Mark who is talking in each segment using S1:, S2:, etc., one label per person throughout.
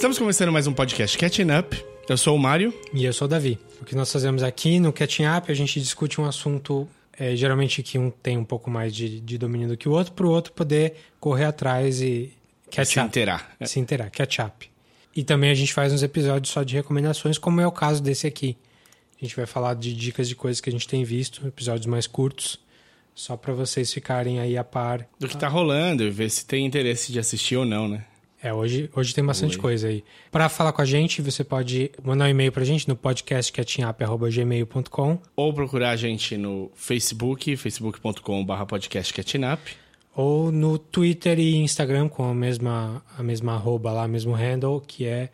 S1: Estamos começando mais um podcast Catching Up. Eu sou o Mário.
S2: E eu sou o Davi. O que nós fazemos aqui no Catching Up, a gente discute um assunto, é, geralmente que um tem um pouco mais de, de domínio do que o outro, para o outro poder correr atrás e catch
S1: Se
S2: up.
S1: inteirar.
S2: Se inteirar, catch up. E também a gente faz uns episódios só de recomendações, como é o caso desse aqui. A gente vai falar de dicas de coisas que a gente tem visto, episódios mais curtos, só para vocês ficarem aí a par.
S1: Do que tá rolando e ver se tem interesse de assistir ou não, né?
S2: É, hoje, hoje tem bastante
S1: Oi.
S2: coisa aí. Para falar com a gente, você pode mandar um e-mail pra gente no podcastcatchingup.gmail.com
S1: Ou procurar a gente no Facebook, facebook.com.br podcastcatchingup.
S2: ou no Twitter e Instagram com a mesma, a mesma arroba lá, mesmo handle, que é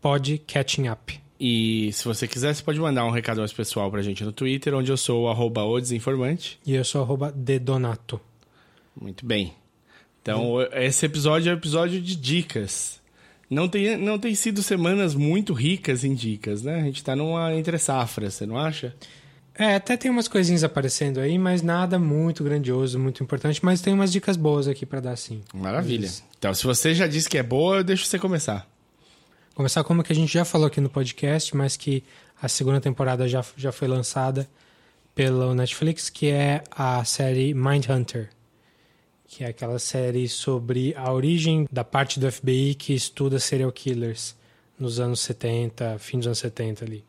S2: podcatchingup.
S1: E se você quiser, você pode mandar um recado mais pessoal pra gente no Twitter, onde eu sou o arroba o desinformante.
S2: E eu sou arroba dedonato.
S1: Muito bem. Então, esse episódio é um episódio de dicas. Não tem, não tem sido semanas muito ricas em dicas, né? A gente tá numa entre safra, você não acha?
S2: É, até tem umas coisinhas aparecendo aí, mas nada muito grandioso, muito importante, mas tem umas dicas boas aqui pra dar sim.
S1: Maravilha. Então, se você já disse que é boa, eu deixo você começar.
S2: Começar como que a gente já falou aqui no podcast, mas que a segunda temporada já, já foi lançada pelo Netflix, que é a série Mindhunter, que é aquela série sobre a origem da parte do FBI que estuda serial killers nos anos 70, fim dos anos 70 ali.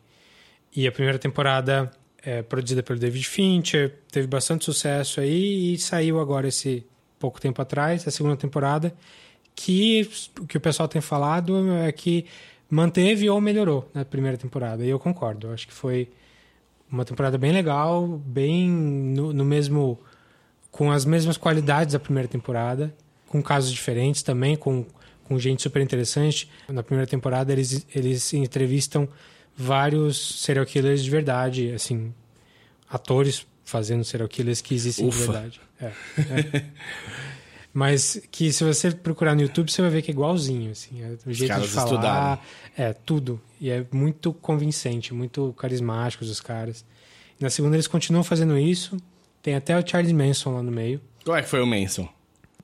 S2: E a primeira temporada é produzida pelo David Fincher, teve bastante sucesso aí e saiu agora esse pouco tempo atrás, a segunda temporada, que o que o pessoal tem falado é que manteve ou melhorou na primeira temporada. E eu concordo. Eu acho que foi uma temporada bem legal, bem no, no mesmo. Com as mesmas qualidades da primeira temporada, com casos diferentes também, com, com gente super interessante. Na primeira temporada eles, eles entrevistam vários serial killers de verdade, assim, atores fazendo serial killers que existem
S1: Ufa.
S2: de verdade. É, é. Mas que se você procurar no YouTube, você vai ver que é igualzinho, assim. É o jeito de falar,
S1: estudaram.
S2: é tudo. E é muito convincente, muito carismáticos os caras. Na segunda eles continuam fazendo isso. Tem até o Charles Manson lá no meio.
S1: Qual é que foi o Manson?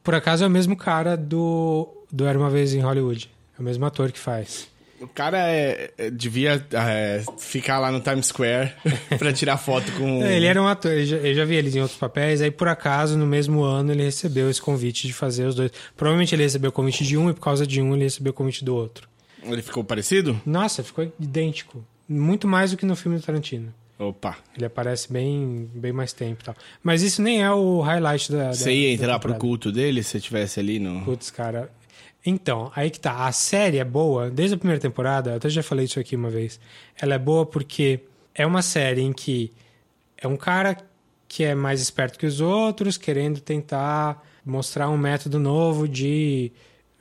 S2: Por acaso é o mesmo cara do, do Era Uma Vez em Hollywood. É o mesmo ator que faz.
S1: O cara é, é- devia é, ficar lá no Times Square pra tirar foto com.
S2: É, Ele era um ator, eu já, eu já vi eles em outros papéis, aí por acaso, no mesmo ano, ele recebeu esse convite de fazer os dois. Provavelmente ele recebeu o convite de um e por causa de um ele recebeu o convite do outro.
S1: Ele ficou parecido?
S2: Nossa, ficou idêntico. Muito mais do que no filme do Tarantino.
S1: Opa.
S2: Ele aparece bem, bem mais tempo e tal. Mas isso nem é o highlight da.
S1: Você
S2: da,
S1: ia
S2: da
S1: entrar pro culto dele se você estivesse ali no.
S2: Putz, cara. Então, aí que tá. A série é boa, desde a primeira temporada, eu até já falei isso aqui uma vez. Ela é boa porque é uma série em que é um cara que é mais esperto que os outros, querendo tentar mostrar um método novo de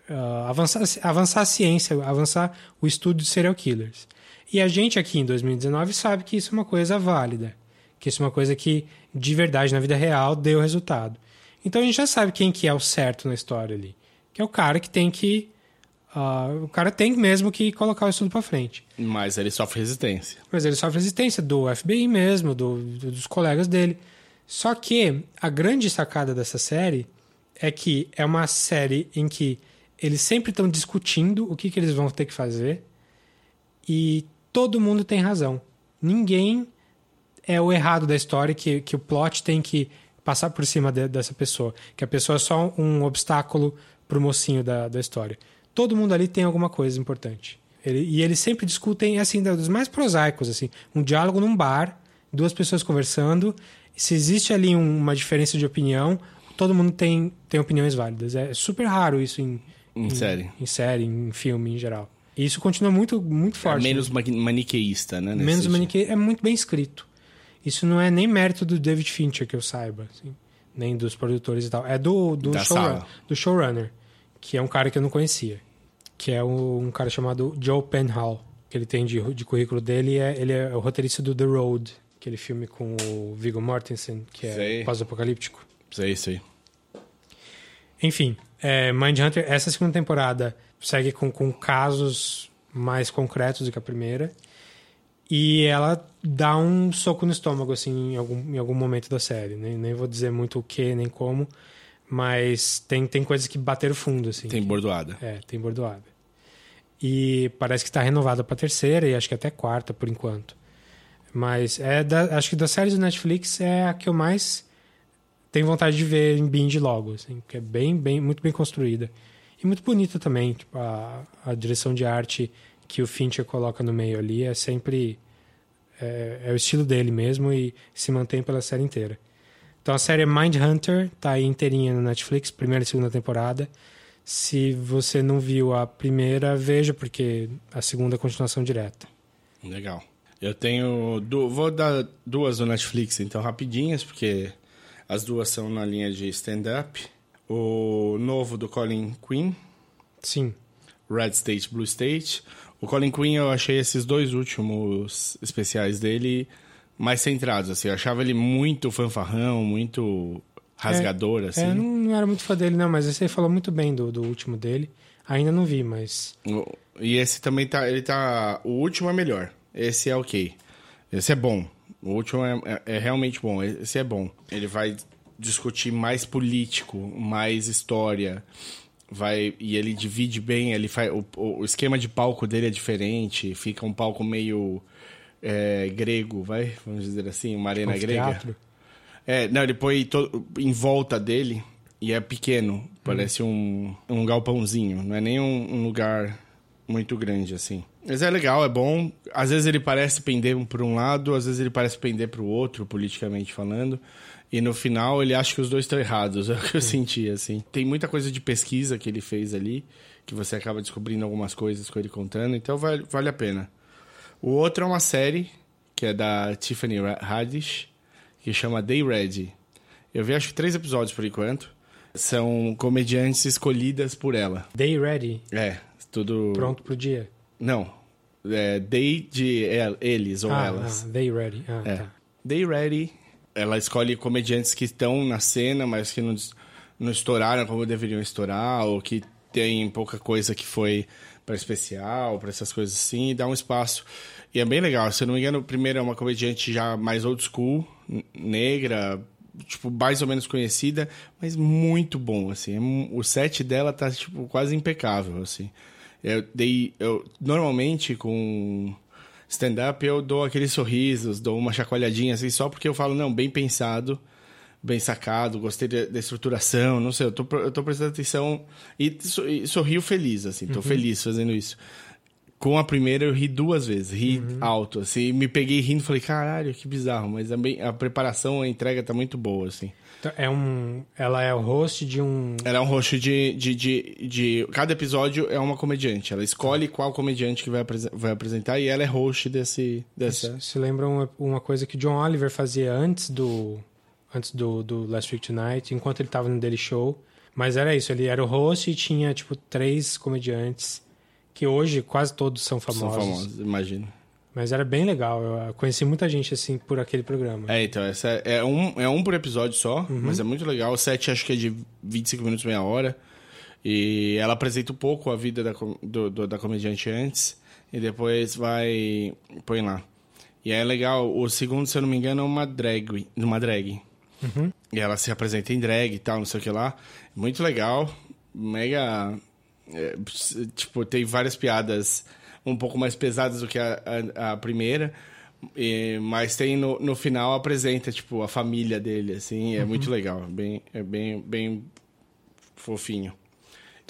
S2: ah, avançar, avançar a ciência, avançar o estudo de serial killers. E a gente aqui em 2019 sabe que isso é uma coisa válida, que isso é uma coisa que de verdade na vida real deu resultado. Então a gente já sabe quem que é o certo na história ali, que é o cara que tem que ah, o cara tem mesmo que colocar o estudo para frente.
S1: Mas ele sofre resistência.
S2: Mas ele sofre resistência do FBI mesmo, do- do- dos colegas dele. Só que a grande sacada dessa série é que é uma série em que eles sempre estão discutindo o que, que eles vão ter que fazer e todo mundo tem razão. Ninguém é o errado da história que, que o plot tem que passar por cima de- dessa pessoa. Que a pessoa é só um obstáculo pro mocinho da, da história. Todo mundo ali tem alguma coisa importante. Ele- e eles sempre discutem, assim, dos mais prosaicos, assim. Um diálogo num bar, duas pessoas conversando. Se existe ali um- uma diferença de opinião, todo mundo tem, tem opiniões válidas. É super raro isso em,
S1: Em série.
S2: em série, em filme em geral. E isso continua muito, muito
S1: É
S2: forte.
S1: menos mani- maniqueísta, né?
S2: Menos maniqueísta. É muito bem escrito. Isso não é nem mérito do David Fincher, que eu saiba. assim, nem dos produtores e tal. É do, do, showrun- do showrunner, que é um cara que eu não conhecia. Que é um, um cara chamado Joe Penhall. Que ele tem de, de currículo dele. É, ele é o roteirista do The Road, aquele filme com o Viggo Mortensen, que é pós-apocalíptico.
S1: Sei, sei.
S2: Enfim, é, Mindhunter, essa segunda temporada segue com, com casos mais concretos do que a primeira. E ela dá um soco no estômago, assim, em algum, em algum momento da série. Nem, nem vou dizer muito o que, nem como. Mas tem, tem coisas que bateram fundo, assim.
S1: Tem bordoada.
S2: É, tem bordoada. E parece que está renovada para terceira e acho que até quarta por enquanto. Mas é da, acho que das séries do Netflix é a que eu mais tenho vontade de ver em binge logo, assim, que é bem, bem, muito bem construída. Muito bonita também, tipo, a, a direção de arte que o Fincher coloca no meio ali é sempre é, é, o estilo dele mesmo e se mantém pela série inteira. Então a série é Mindhunter, tá aí inteirinha no Netflix, primeira e segunda temporada. Se você não viu a primeira, veja, porque a segunda é continuação direta.
S1: Legal. Eu tenho. Du... Vou dar duas do Netflix, então, rapidinhas, porque as duas são na linha de stand-up. O novo do Colin Quinn.
S2: Sim.
S1: Red State, Blue State. O Colin Quinn, eu achei esses dois últimos especiais dele mais centrados, assim. Eu achava ele muito fanfarrão, muito rasgador,
S2: é,
S1: assim.
S2: É, não, era muito fã dele, não, mas esse aí falou muito bem do, do último dele. Ainda não vi, mas...
S1: E esse também tá... Ele tá... O último é melhor. Esse é ok. Esse é bom. O último é, é, é realmente bom. Esse é bom. Ele vai discutir mais político, mais história vai e ele divide bem ele faz o, o esquema de palco dele é diferente fica um palco meio é, grego vai vamos dizer assim uma arena grega teatro. é não ele põe todo, em volta dele e é pequeno parece hum. um, um galpãozinho não é nem um, um lugar muito grande assim mas é legal, é bom. Às vezes ele parece pender por um lado, às vezes ele parece pender para o outro, politicamente falando. E no final ele acha que os dois estão errados, é o que eu senti, assim. Tem muita coisa de pesquisa que ele fez ali, que você acaba descobrindo algumas coisas com ele contando, então vale, vale a pena. O outro é uma série, que é da Tiffany Haddish, que chama Day Ready. Eu vi acho que três episódios por enquanto. São comediantes escolhidas por ela.
S2: Day Ready?
S1: É, tudo...
S2: Pronto pro dia?
S1: Não. É Day de eles ou
S2: ah,
S1: elas.
S2: Ah, day Ready. Ah, é. tá.
S1: Day Ready. Ela escolhe comediantes que estão na cena, mas que não, não estouraram como deveriam estourar, ou que tem pouca coisa que foi para especial, para essas coisas assim, e dá um espaço. E é bem legal. Se eu não me engano, primeiro é uma comediante já mais old school, negra, tipo, mais ou menos conhecida, mas muito bom, assim. É o set dela tá, tipo, quase impecável, assim. Eu dei. Eu, normalmente, com stand-up, eu dou aqueles sorrisos, dou uma chacoalhadinha assim, só porque eu falo, não, bem pensado, bem sacado, gostei da, estruturação, não sei, eu tô, eu tô prestando atenção e, e sorrio feliz, assim, tô uhum. feliz fazendo isso. Com a primeira eu ri duas vezes, ri uhum. alto, assim, me peguei rindo, falei, caralho, que bizarro, mas a, a preparação, a entrega tá muito boa, assim.
S2: Então, é um, ela é o host de um.
S1: Ela é um host de, de, de, de Cada episódio é uma comediante. Ela escolhe qual comediante que vai, apres... vai apresentar e ela é host desse. dessa...
S2: Se lembra uma, uma coisa que John Oliver fazia antes do. Antes do, do Last Week Tonight, enquanto ele estava no Daily Show. Mas era isso, ele era o host e tinha, tipo, três comediantes que hoje quase todos são famosos.
S1: São famosos, imagino.
S2: Mas era bem legal. Eu conheci muita gente assim por aquele programa.
S1: É, então, essa é, é um, é um por episódio só, uhum. mas é muito legal. O set acho que é de 25 minutos, meia hora. E ela apresenta um pouco a vida da, do, do, da comediante antes e depois vai. põe lá. E é legal, o segundo, se eu não me engano, é uma drag. Uma drag. Uhum. E ela se apresenta em drag e tal, não sei o que lá. Muito legal. Mega. É, tipo, tem várias piadas um pouco mais pesadas do que a, a, a primeira. E, mas tem no, no final apresenta tipo a família dele assim é uhum. muito legal bem é bem bem fofinho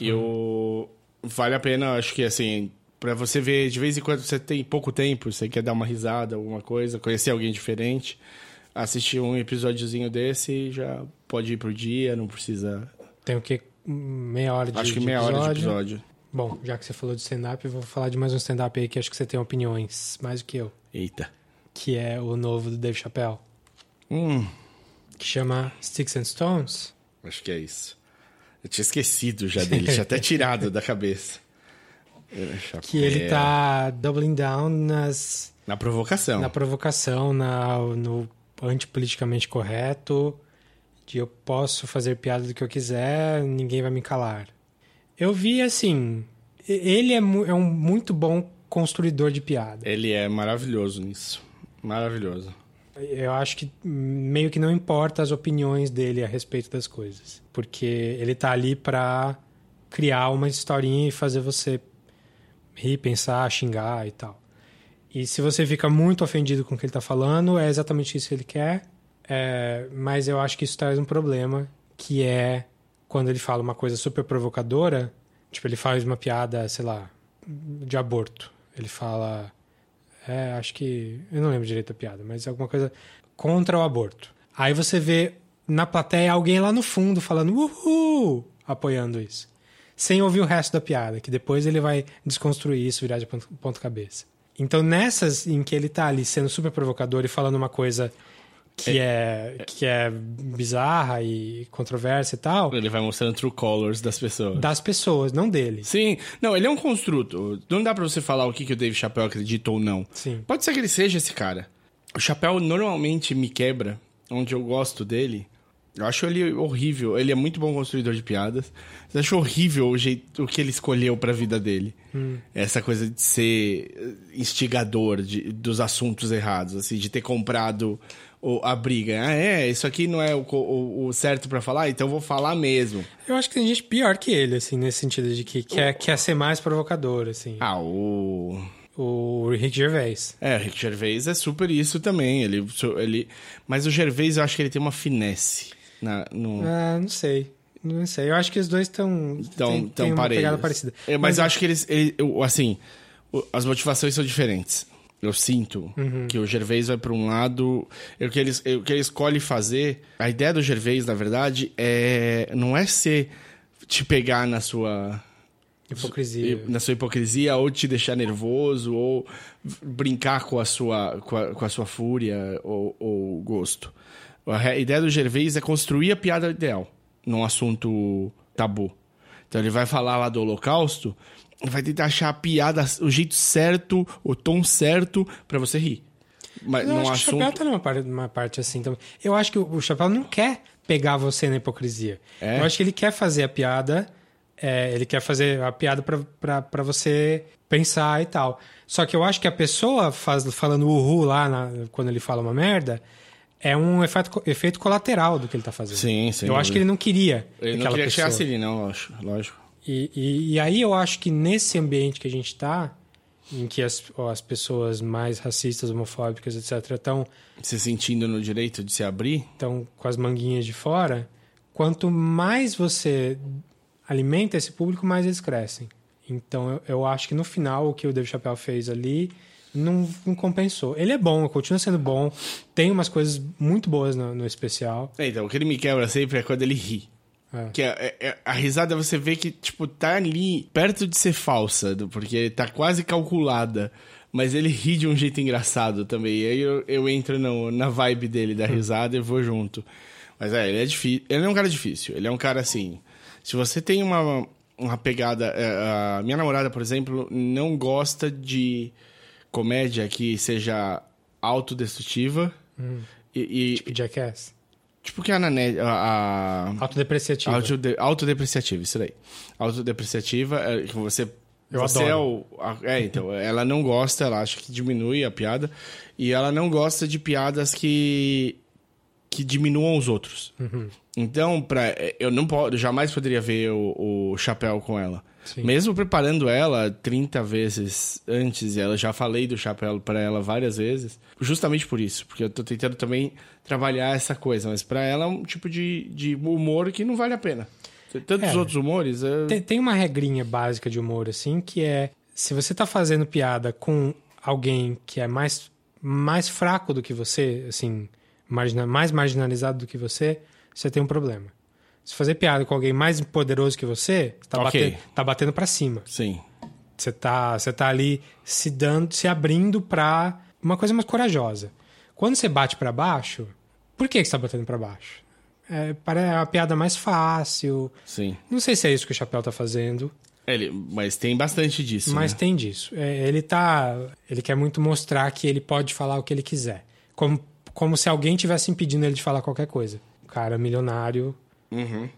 S1: e uhum. o vale a pena acho que assim para você ver de vez em quando você tem pouco tempo você quer dar uma risada alguma coisa conhecer alguém diferente assistir um episódiozinho desse já pode ir pro dia não precisa
S2: tem o que meia hora de
S1: acho que meia hora de episódio
S2: Bom, já que você falou de stand-up, eu vou falar de mais um stand-up aí que acho que você tem opiniões, mais do que eu.
S1: Eita.
S2: Que é o novo do Dave Chappelle.
S1: Hum.
S2: Que chama Sticks and Stones.
S1: Acho que é isso. Eu tinha esquecido já dele, tinha até tirado da cabeça.
S2: Que ele tá doubling down nas...
S1: Na provocação.
S2: Na provocação, na, no antipoliticamente correto, de eu posso fazer piada do que eu quiser, ninguém vai me calar. Eu vi assim. Ele é, é um muito bom construidor de piada.
S1: Ele é maravilhoso nisso. Maravilhoso.
S2: Eu acho que meio que não importa as opiniões dele a respeito das coisas. Porque ele tá ali pra criar uma historinha e fazer você rir, pensar, xingar e tal. E se você fica muito ofendido com o que ele está falando, é exatamente isso que ele quer. É, mas eu acho que isso traz um problema, que é quando ele fala uma coisa super provocadora, tipo, ele faz uma piada, sei lá, de aborto. Ele fala. É, acho que. Eu não lembro direito a piada, mas alguma coisa contra o aborto. Aí você vê na plateia alguém lá no fundo falando uhul, apoiando isso. Sem ouvir o resto da piada, que depois ele vai desconstruir isso, virar de ponto, cabeça. Então, nessas em que ele tá ali sendo super provocador e falando uma coisa que é, que é bizarra e controversa e tal.
S1: Ele vai mostrando true colors das pessoas.
S2: Das pessoas, não dele.
S1: Sim. Não, ele é um construto. Não dá pra você falar o que, que o Dave Chappelle acredita ou não.
S2: Sim.
S1: Pode ser que ele seja esse cara. O Chappelle normalmente me quebra, onde eu gosto dele. Eu acho ele horrível. Ele é muito bom construidor de piadas. Eu acho horrível o jeito o que ele escolheu pra vida dele.
S2: Hum.
S1: Essa coisa de ser instigador de, dos assuntos errados, assim, de ter comprado o, a briga. Ah, é, isso aqui não é o, o, o certo para falar, então eu vou falar mesmo.
S2: Eu acho que tem gente pior que ele, assim, nesse sentido de que quer, quer ser mais provocador, assim.
S1: Ah, o.
S2: O Rick Gervais.
S1: É, o Rick Gervais é super isso também. Ele, ele... Mas o Gervais, eu acho que ele tem uma finesse. Na, no...
S2: Ah, não sei. Não sei. Eu acho que os dois estão.
S1: Tão, tão uma parelhos. pegada parecida. É, mas, mas, eu acho que eles. Ele, assim, as motivações são diferentes. Eu sinto
S2: uhum.
S1: que o Gervais vai para um lado. O que, ele, o que ele escolhe fazer. A ideia do Gervais, na verdade, é não é ser. te pegar na sua
S2: Hipocrisia.
S1: Na sua hipocrisia, ou te deixar nervoso, ou brincar com a sua, com a, com a sua fúria ou, ou gosto. A ideia do Gervais é construir a piada ideal num assunto tabu. Então ele vai falar lá do Holocausto, vai tentar achar a piada, o jeito certo, o tom certo para você rir.
S2: Mas eu acho assunto... que o Chapéu tá numa parte, numa parte assim também. Eu acho que o Chapéu não quer pegar você na hipocrisia.
S1: É?
S2: Eu acho que ele quer fazer a piada é, ele quer fazer a piada para você pensar e tal. Só que eu acho que a pessoa faz, falando uhul lá na, quando ele fala uma merda é um efeito, efeito colateral do que ele tá fazendo.
S1: Sim, sim.
S2: Eu acho que ele não queria.
S1: Ele não queria pessoa. chegasse ali, não, lógico.
S2: E, e, e, aí eu acho que nesse ambiente que a gente tá, em que as, as pessoas mais racistas, homofóbicas, etc., estão.
S1: Se sentindo no direito de se abrir?
S2: Estão com as manguinhas de fora. Quanto mais você alimenta esse público, mais eles crescem. Então eu, eu acho que no final o que o Dave Chappelle fez ali não, não, compensou. Ele é bom, continua sendo bom, tem umas coisas muito boas no, no especial.
S1: É, então, o que ele me quebra sempre é quando ele ri.
S2: É.
S1: Que é, é, a risada você vê que, tipo, tá ali perto de ser falsa, porque tá quase calculada. Mas ele ri de um jeito engraçado também. E aí eu, eu entro no, na vibe dele da hum. risada e vou junto. Mas é, ele é difícil. Ele é um cara difícil. Ele é um cara assim. Se você tem uma, uma pegada. É, a minha namorada, por exemplo, não gosta de comédia que seja autodestrutiva.
S2: Hum.
S1: E, e,
S2: tipo Jackass?
S1: Tipo que a Nanete. A,
S2: a... Autodepreciativa.
S1: Autode, autodepreciativa, isso daí. Autodepreciativa é que você.
S2: Eu
S1: você
S2: adoro.
S1: é o. É, então. ela não gosta, ela acha que diminui a piada. E ela não gosta de piadas que. que diminuam os outros.
S2: Uhum.
S1: Então, pra, eu não posso, jamais poderia ver o, o chapéu com ela.
S2: Sim.
S1: Mesmo preparando ela 30 vezes antes, e ela já falei do chapéu para ela várias vezes, justamente por isso, porque eu tô tentando também trabalhar essa coisa, mas para ela é um tipo de, de humor que não vale a pena. Tantos é, outros humores. É...
S2: Tem, tem uma regrinha básica de humor, assim, que é se você tá fazendo piada com alguém que é mais, mais fraco do que você, assim, margina, mais marginalizado do que você, você tem um problema. Se fazer piada com alguém mais poderoso que você, tá,
S1: okay.
S2: batendo, tá batendo pra cima.
S1: Sim.
S2: Você tá, você tá ali se dando, se abrindo pra uma coisa mais corajosa. Quando você bate para baixo, por que, que você tá batendo para baixo? É, para a piada mais fácil.
S1: Sim.
S2: Não sei se é isso que o Chapéu tá fazendo.
S1: Ele, mas tem bastante disso.
S2: Mas
S1: né?
S2: tem disso. É, ele tá. Ele quer muito mostrar que ele pode falar o que ele quiser. Como, como se alguém tivesse impedindo ele de falar qualquer coisa cara milionário
S1: uhum.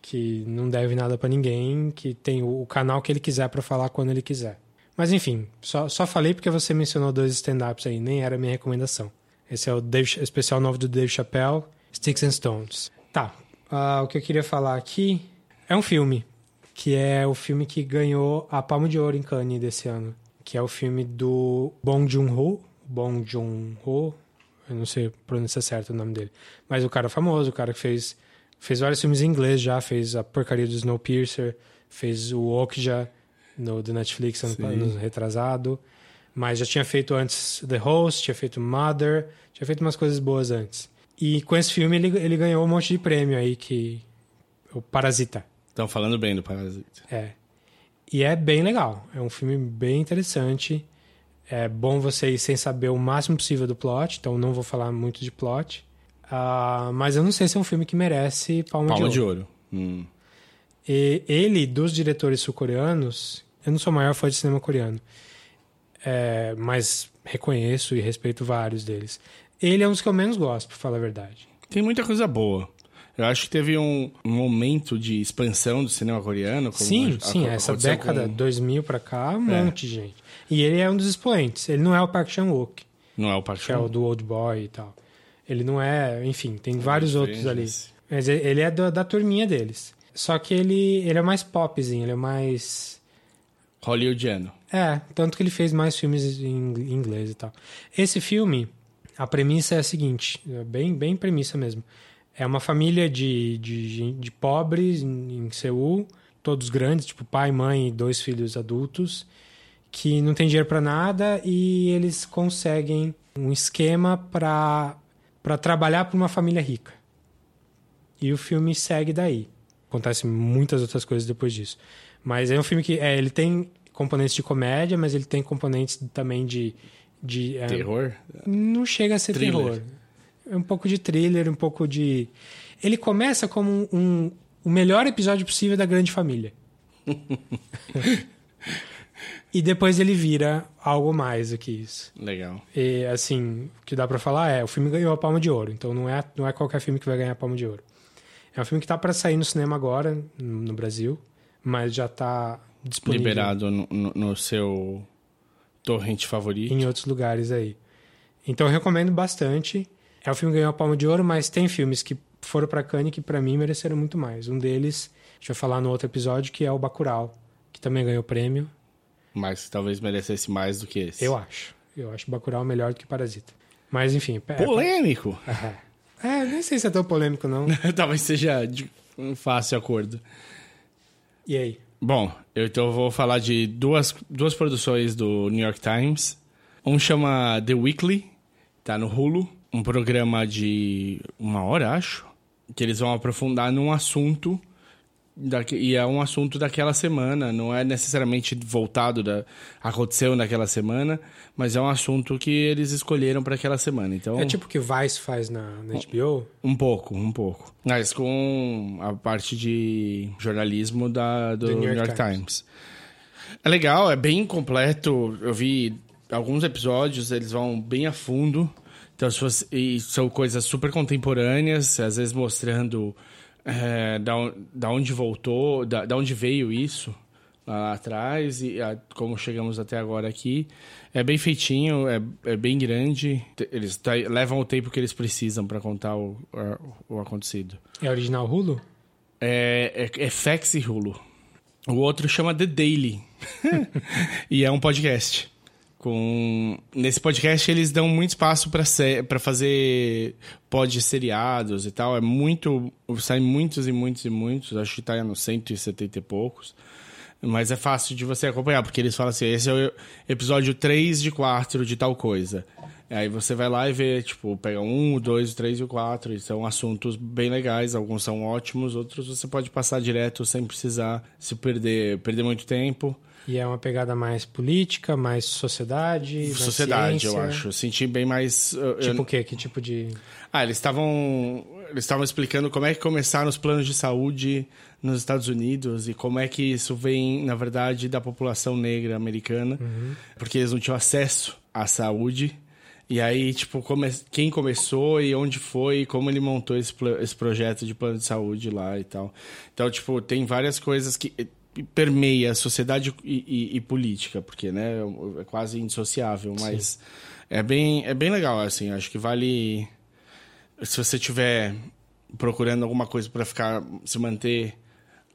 S2: que não deve nada para ninguém, que tem o, canal que ele quiser para falar quando ele quiser. Mas enfim, só, só falei porque você mencionou dois stand-ups aí, nem era minha recomendação. Esse é o Dave, especial novo do Dave Chappelle, Sticks and Stones. Tá, uh, o que eu queria falar aqui é um filme que é o filme que ganhou a Palma de Ouro em Cannes desse ano, que é o filme do Bong Joon-ho, Bong Joon-ho, eu não sei pronunciar certo o nome dele, mas o cara famoso, o cara que fez fez vários filmes em inglês já, fez a porcaria do Snowpiercer, fez o Okja no do Netflix ano, ano retrasado, mas já tinha feito antes The Host, tinha feito Mother, tinha feito umas coisas boas antes. E com esse filme ele, ele ganhou um monte de prêmio aí que o Parasita.
S1: Estão falando bem do Parasita.
S2: É. E é bem legal. É um filme bem interessante. É bom você ir sem saber o máximo possível do plot, então não vou falar muito de plot. Uh, mas eu não sei se é um filme que merece Palma,
S1: Palma
S2: de
S1: de
S2: Ouro.
S1: Ouro. Hum.
S2: E ele, dos diretores sul-coreanos, eu não sou o maior fã de cinema coreano, é, mas reconheço e respeito vários deles. Ele é um dos que eu menos gosto, pra falar a verdade.
S1: Tem muita coisa boa. Eu acho que teve um momento de expansão do cinema coreano. Como
S2: sim,
S1: a-
S2: sim,
S1: a-
S2: essa
S1: aconteceu
S2: década
S1: com-
S2: 2000 pra cá, um
S1: É.
S2: monte de gente. E ele é um dos expoentes. Ele não é o Park Chan-wook,
S1: Não é o Park
S2: que é o do Old Boy e tal. Ele não é, enfim, tem vários outros ali. Mas ele é da, da turminha deles. Só que ele, ele é mais popzinho, ele é mais.
S1: Hollywoodiano.
S2: É, tanto que ele fez mais filmes em ing- inglês e tal. Esse filme, a premissa é a seguinte: é bem, bem premissa mesmo. É uma família de, de, de pobres em, em Seul, todos grandes, tipo pai, mãe e dois filhos adultos, que não tem dinheiro pra nada e eles conseguem um esquema pra para trabalhar para uma família rica. E o filme segue daí. Acontecem muitas outras coisas depois disso. Mas é um filme que é, ele tem componentes de comédia, mas ele tem componentes também de. de é,
S1: Terror?
S2: não chega a ser
S1: Thriller.
S2: terror. É um pouco de thriller, um pouco de. Ele começa como um, um- o melhor episódio possível da Grande Família. e depois ele vira algo mais do que isso.
S1: Legal.
S2: E assim, o que dá pra falar é, o filme ganhou a Palma de Ouro, então não é, não é qualquer filme que vai ganhar a Palma de Ouro. É um filme que tá pra sair no cinema agora, no Brasil, mas já tá disponível
S1: Liberado no, no- no seu torrente favorito.
S2: em outros lugares aí. Então eu recomendo bastante. É o filme que ganhou a Palma de Ouro, mas tem filmes que foram pra Cannes que pra mim mereceram muito mais. Um deles, a gente vai falar no outro episódio, que é o Bacurau, que também ganhou prêmio.
S1: Mas talvez merecesse mais do que esse.
S2: Eu acho. Eu acho Bacurau melhor do que Parasita. Mas enfim, é,
S1: Polêmico!
S2: é, é, nem sei se é tão polêmico não.
S1: talvez seja de um fácil acordo.
S2: E aí?
S1: Bom, eu então vou falar de duas, duas produções do New York Times. Um chama The Weekly, tá no Hulu. Um programa de uma hora, acho. Que eles vão aprofundar num assunto. Daque- e é um assunto daquela semana. Não é necessariamente voltado da. Aconteceu naquela semana. Mas é um assunto que eles escolheram para aquela semana. Então,
S2: É tipo o que Vice faz na, na HBO?
S1: um pouco, um pouco. Mas com a parte de jornalismo da, do, New York, Times. É legal, é bem completo. Eu vi alguns episódios, eles vão bem a fundo. Então, se você- e são coisas super contemporâneas, às vezes mostrando é, da, da onde voltou, da, da onde veio isso lá atrás e a- como chegamos até agora aqui. É bem feitinho, é, é bem grande. Eles tá- levam o tempo que eles precisam para contar o, a- o acontecido.
S2: É original Hulu?
S1: É, é, é Fax e Hulu. O outro chama The Daily. e é um podcast. Com... Nesse podcast eles dão muito espaço para para fazer pod seriados e tal. É muito. Saem muitos e muitos e muitos. Acho que tá nos 170 e poucos. Mas é fácil de você acompanhar, porque eles falam assim: esse é o episódio 3 de 4 de tal coisa. Aí você vai lá e vê, tipo, pega um, dois, três e quatro. E são assuntos bem legais, alguns são ótimos, outros você pode passar direto sem precisar se perder, perder muito tempo.
S2: E é uma pegada mais política, mais sociedade, mais
S1: Sociedade,
S2: ciência.
S1: eu acho. Eu senti bem mais. eu- eu-
S2: Tipo o quê? Que tipo de...
S1: Ah, eles estavam. Eles estavam explicando como é que começaram os planos de saúde nos Estados Unidos e como é que isso vem, na verdade, da população negra americana, porque eles não tinham acesso à saúde. E aí, tipo, come... quem começou e onde foi, e como ele montou esse, pla- esse projeto de plano de saúde lá e tal. Então, tipo, tem várias coisas que permeia sociedade e, e- e política, porque, né, é quase indissociável, mas é bem, é bem legal, assim, acho que vale se você estiver procurando alguma coisa para ficar se manter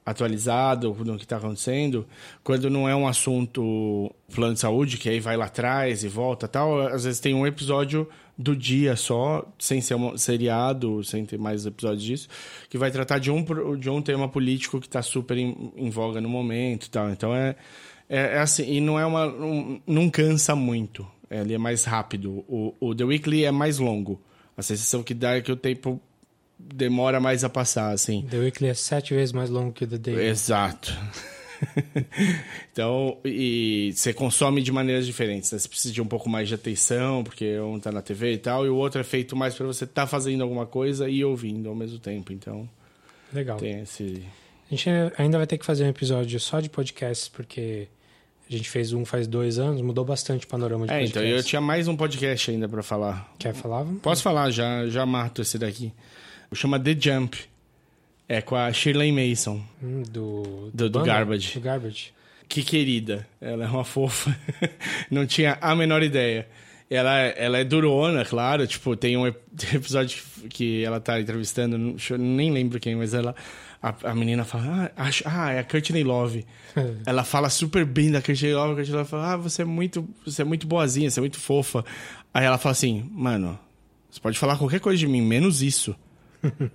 S1: atualizado no que está acontecendo. Quando não é um assunto plano de saúde, que aí vai lá atrás e volta tal, às vezes tem um episódio do dia só, sem ser um seriado, sem ter mais episódios disso, que vai tratar de um, de um tema político que está super em, em, voga no momento tal. Então é, é, é, assim, e não é uma. Um, não cansa muito. Ele é mais rápido. O, o The Weekly é mais longo. A sensação que dá é que o tempo demora mais a passar, assim.
S2: The Weekly é sete vezes mais longo que o The Daily.
S1: Exato. então, e você consome de maneiras diferentes. Né? Você precisa de um pouco mais de atenção, porque um tá na TV e tal, e o outro é feito mais para você estar tá fazendo alguma coisa e ouvindo ao mesmo tempo. Então,
S2: legal.
S1: Tem esse.
S2: A gente ainda vai ter que fazer um episódio só de podcasts, porque a gente fez um faz dois anos, mudou bastante o panorama de
S1: é,
S2: podcast.
S1: então eu tinha mais um podcast ainda para falar.
S2: Quer falar?
S1: Posso falar, já, já mato esse daqui. Chama The Jump. É com a Shirley Mason.
S2: Hum, do,
S1: do, do Garbage.
S2: Do Garbage.
S1: Que querida. Ela é uma fofa. Não tinha a menor ideia. Ela, ela é durona, claro. Tipo, tem um episódio que ela tá entrevistando, nem lembro quem, mas ela. A, a menina fala, ah, acho, ah, é a Courtney Love. ela fala super bem da Courtney Love. A Courtney Love fala, ah, você é muito, você é muito boazinha, você é muito fofa. Aí ela fala assim, mano, você pode falar qualquer coisa de mim, menos isso.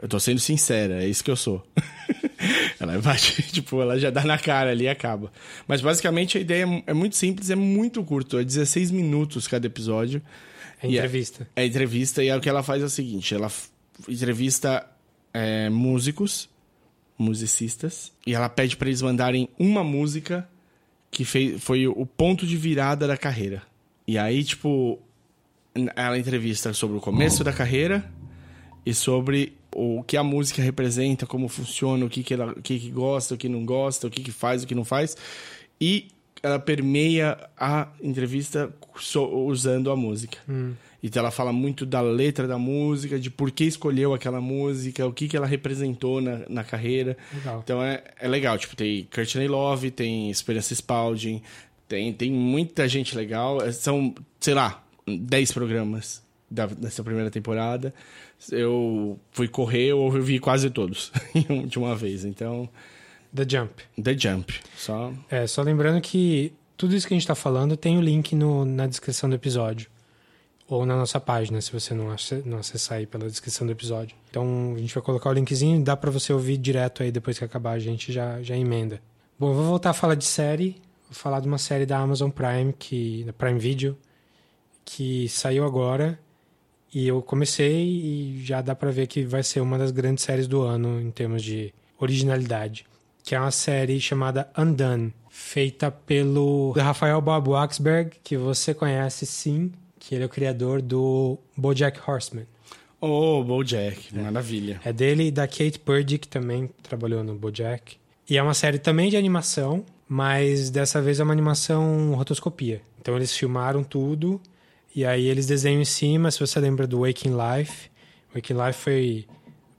S1: Eu tô sendo sincera, é isso que eu sou. ela bate, tipo, ela já dá na cara ali e acaba. Mas basicamente a ideia é, é muito simples, é muito curto, é 16 minutos cada episódio.
S2: É entrevista.
S1: É, é, entrevista, e o que ela faz é o seguinte: ela entrevista é, músicos, musicistas, e ela pede para eles mandarem uma música que fez, foi o ponto de virada da carreira. E aí, tipo, ela entrevista sobre o começo da carreira e sobre o que a música representa, como funciona, o que, que ela o que, que gosta, o que não gosta, o que, que faz, o que não faz. E ela permeia a entrevista usando a música.
S2: Hum.
S1: Então ela fala muito da letra da música, de por que escolheu aquela música, o que, que ela representou na, na carreira.
S2: Legal.
S1: Então é, é legal. Tipo, tem Courtney Love, tem Esperança Spalding, tem, tem muita gente legal. São, sei lá, 10 programas da, dessa primeira temporada eu fui correr, eu ouvi quase todos de uma vez. Então.
S2: The Jump.
S1: The Jump. Só.
S2: É, só lembrando que tudo isso que a gente está falando tem o link no, na descrição do episódio. Ou na nossa página, se você não, não acessar aí pela descrição do episódio. Então a gente vai colocar o linkzinho, dá para você ouvir direto aí depois que acabar, a gente já, já emenda. Bom, eu vou voltar a falar de série. Vou falar de uma série da Amazon Prime, que, da Prime Video, que saiu agora e eu comecei e já dá para ver que vai ser uma das grandes séries do ano em termos de originalidade, que é uma série chamada Undone, feita pelo Rafael Bob Waxberg, que você conhece sim, que ele é o criador do BoJack Horseman.
S1: Oh, BoJack, é. maravilha.
S2: É dele e da Kate Purdy, que também trabalhou no BoJack. E é uma série também de animação, mas dessa vez é uma animação rotoscopia. Então eles filmaram tudo e aí eles desenham em cima, se você lembra do Waking Life. Waking Life foi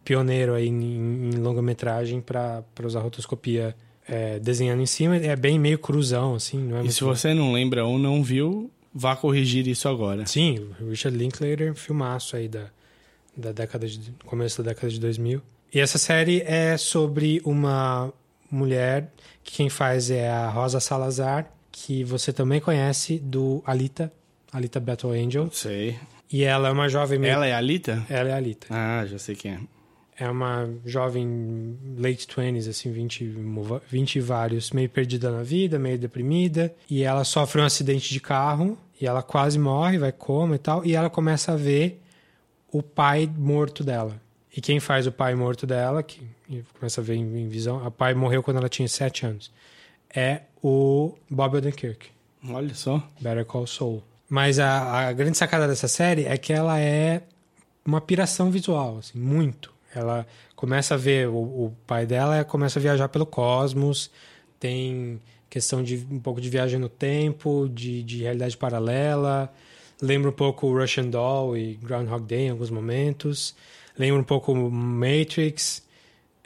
S2: pioneiro aí em, em longa-metragem para usar rotoscopia é, desenhando em cima. É bem meio cruzão, assim. É
S1: e se você não lembra ou não viu, vá corrigir isso agora.
S2: Sim, Richard Linklater, filmaço aí da, da década de, começo da década de 2000. E essa série é sobre uma mulher que quem faz é a Rosa Salazar, que você também conhece do Alita, Alita Battle Angel.
S1: Sei.
S2: E ela é uma jovem... Meio...
S1: Ela é a Alita?
S2: Ela é a Alita.
S1: Ah, já sei quem é.
S2: É uma jovem late 20s, assim, 20, 20 e vários, meio perdida na vida, meio deprimida. E ela sofre um acidente de carro e ela quase morre, vai coma e tal. E ela começa a ver o pai morto dela. E quem faz o pai morto dela, que começa a ver em, visão, o pai morreu quando ela tinha 7 anos, é o Bob Odenkirk.
S1: Olha só.
S2: Better Call Saul. Mas a, a grande sacada dessa série é que ela é uma piração visual, assim, muito. Ela começa a ver, o, o pai dela começa a viajar pelo cosmos, tem questão de um pouco de viagem no tempo, de, de realidade paralela. Lembra um pouco Russian Doll e Groundhog Day em alguns momentos. Lembra um pouco Matrix.